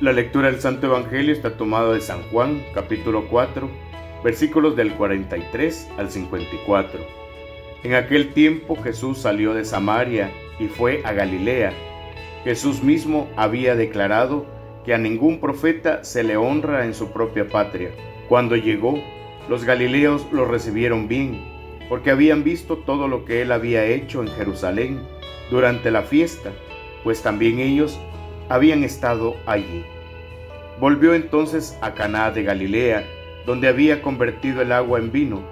La lectura del Santo Evangelio está tomada de San Juan, capítulo 4, versículos del 43 al 54. En aquel tiempo Jesús salió de Samaria y fue a Galilea. Jesús mismo había declarado que a ningún profeta se le honra en su propia patria. Cuando llegó, los galileos lo recibieron bien, porque habían visto todo lo que él había hecho en Jerusalén durante la fiesta, pues también ellos habían estado allí. Volvió entonces a Caná de Galilea, donde había convertido el agua en vino.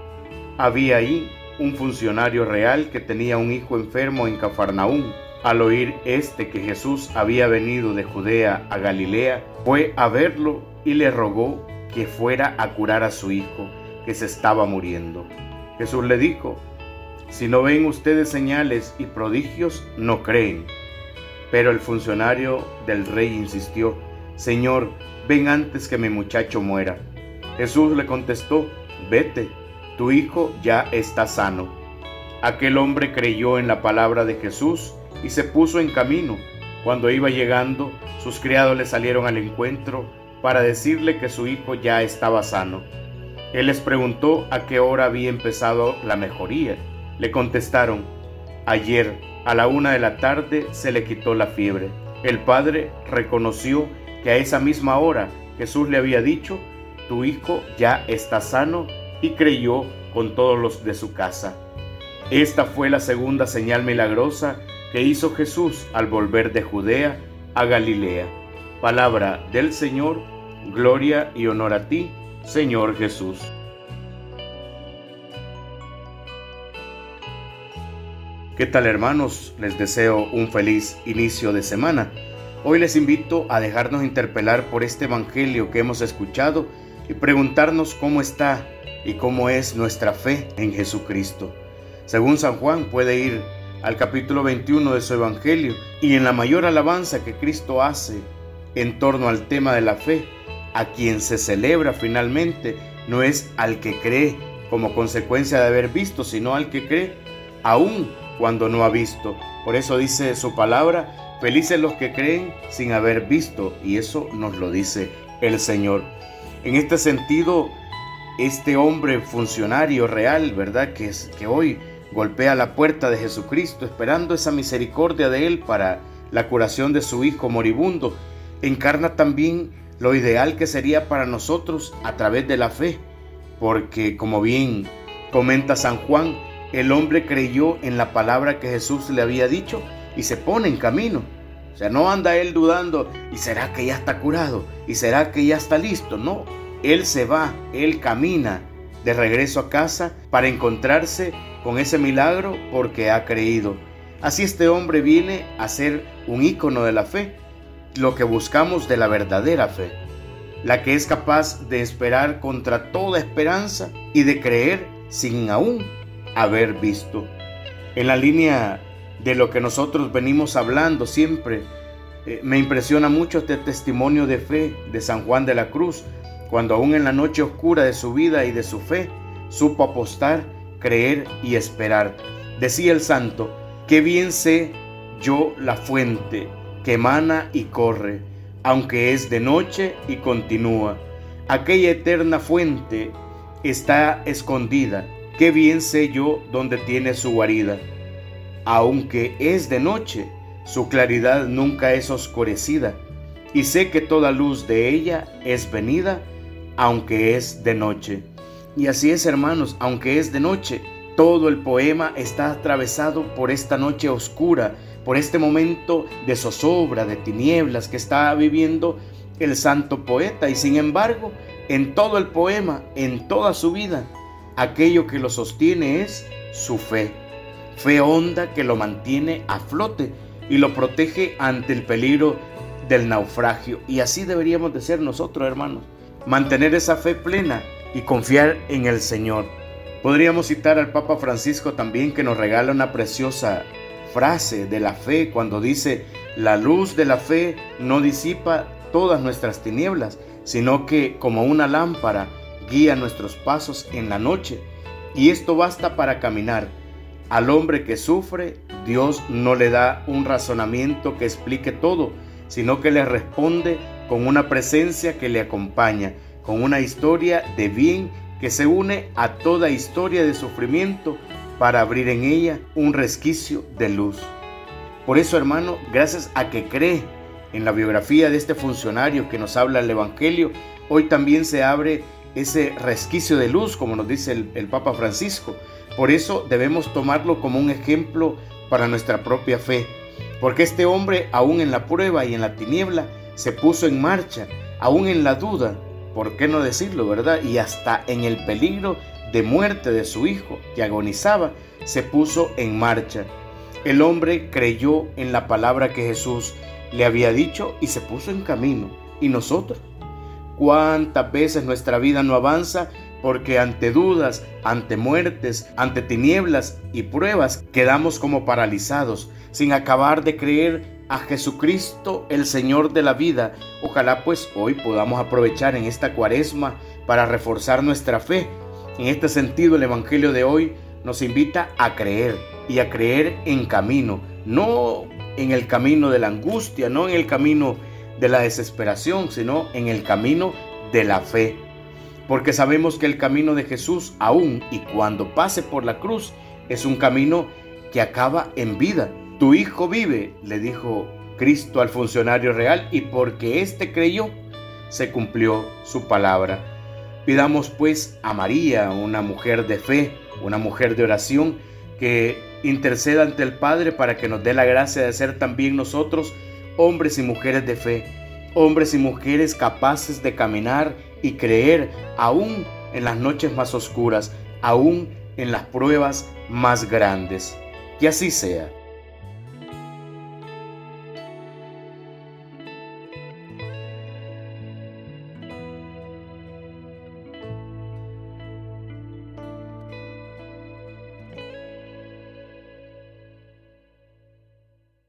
Había ahí un funcionario real que tenía un hijo enfermo en Cafarnaúm. Al oír este que Jesús había venido de Judea a Galilea, fue a verlo y le rogó que fuera a curar a su hijo, que se estaba muriendo. Jesús le dijo, si no ven ustedes señales y prodigios, no creen. Pero el funcionario del rey insistió, Señor, ven antes que mi muchacho muera. Jesús le contestó, vete, tu hijo ya está sano. Aquel hombre creyó en la palabra de Jesús y se puso en camino. Cuando iba llegando, sus criados le salieron al encuentro para decirle que su hijo ya estaba sano. Él les preguntó a qué hora había empezado la mejoría. Le contestaron, ayer a la una de la tarde se le quitó la fiebre. El padre reconoció que a esa misma hora Jesús le había dicho, tu hijo ya está sano y creyó con todos los de su casa. Esta fue la segunda señal milagrosa que hizo Jesús al volver de Judea a Galilea. Palabra del Señor, gloria y honor a ti, Señor Jesús. ¿Qué tal hermanos? Les deseo un feliz inicio de semana. Hoy les invito a dejarnos interpelar por este Evangelio que hemos escuchado y preguntarnos cómo está y cómo es nuestra fe en Jesucristo. Según San Juan puede ir al capítulo 21 de su Evangelio y en la mayor alabanza que Cristo hace en torno al tema de la fe, a quien se celebra finalmente no es al que cree como consecuencia de haber visto, sino al que cree aún cuando no ha visto. Por eso dice su palabra, felices los que creen sin haber visto, y eso nos lo dice el Señor. En este sentido, este hombre funcionario real, ¿verdad? Que, es, que hoy golpea la puerta de Jesucristo esperando esa misericordia de Él para la curación de su hijo moribundo, encarna también lo ideal que sería para nosotros a través de la fe, porque como bien comenta San Juan, el hombre creyó en la palabra que Jesús le había dicho y se pone en camino. O sea, no anda él dudando, ¿y será que ya está curado? ¿Y será que ya está listo? No, él se va, él camina de regreso a casa para encontrarse con ese milagro porque ha creído. Así este hombre viene a ser un ícono de la fe, lo que buscamos de la verdadera fe, la que es capaz de esperar contra toda esperanza y de creer sin aún haber visto. En la línea de lo que nosotros venimos hablando siempre, eh, me impresiona mucho este testimonio de fe de San Juan de la Cruz, cuando aún en la noche oscura de su vida y de su fe, supo apostar, creer y esperar. Decía el santo, qué bien sé yo la fuente que emana y corre, aunque es de noche y continúa. Aquella eterna fuente está escondida qué bien sé yo dónde tiene su guarida. Aunque es de noche, su claridad nunca es oscurecida, y sé que toda luz de ella es venida, aunque es de noche. Y así es, hermanos, aunque es de noche, todo el poema está atravesado por esta noche oscura, por este momento de zozobra, de tinieblas que está viviendo el santo poeta. Y sin embargo, en todo el poema, en toda su vida, aquello que lo sostiene es su fe. Fe honda que lo mantiene a flote y lo protege ante el peligro del naufragio. Y así deberíamos de ser nosotros, hermanos. Mantener esa fe plena y confiar en el Señor. Podríamos citar al Papa Francisco también que nos regala una preciosa frase de la fe cuando dice, la luz de la fe no disipa todas nuestras tinieblas, sino que como una lámpara guía nuestros pasos en la noche y esto basta para caminar. Al hombre que sufre, Dios no le da un razonamiento que explique todo, sino que le responde con una presencia que le acompaña, con una historia de bien que se une a toda historia de sufrimiento para abrir en ella un resquicio de luz. Por eso, hermano, gracias a que cree en la biografía de este funcionario que nos habla el Evangelio, hoy también se abre ese resquicio de luz, como nos dice el, Papa Francisco. Por eso debemos tomarlo como un ejemplo para nuestra propia fe, porque este hombre, aún en la prueba y en la tiniebla, se puso en marcha, aún en la duda, ¿por qué no decirlo, verdad? Y hasta en el peligro de muerte de su hijo, que agonizaba, se puso en marcha. El hombre creyó en la palabra que Jesús le había dicho y se puso en camino. ¿Y nosotros? ¿Cuántas veces nuestra vida no avanza porque ante dudas, ante muertes, ante tinieblas y pruebas quedamos como paralizados, sin acabar de creer a Jesucristo, el Señor de la vida. Ojalá pues hoy podamos aprovechar en esta cuaresma para reforzar nuestra fe. En este sentido, el Evangelio de hoy nos invita a creer y a creer en camino, no en el camino de la angustia, no en el camino de la desesperación, sino en el camino de la fe. Porque sabemos que el camino de Jesús, aún y cuando pase por la cruz, es un camino que acaba en vida. Tu hijo vive, le dijo Cristo al funcionario real, y porque éste creyó, se cumplió su palabra. Pidamos pues a María, una mujer de fe, una mujer de oración, que interceda ante el Padre para que nos dé la gracia de ser también nosotros hombres y mujeres de fe, hombres y mujeres capaces de caminar y creer aún en las noches más oscuras, aún en las pruebas más grandes. Que así sea.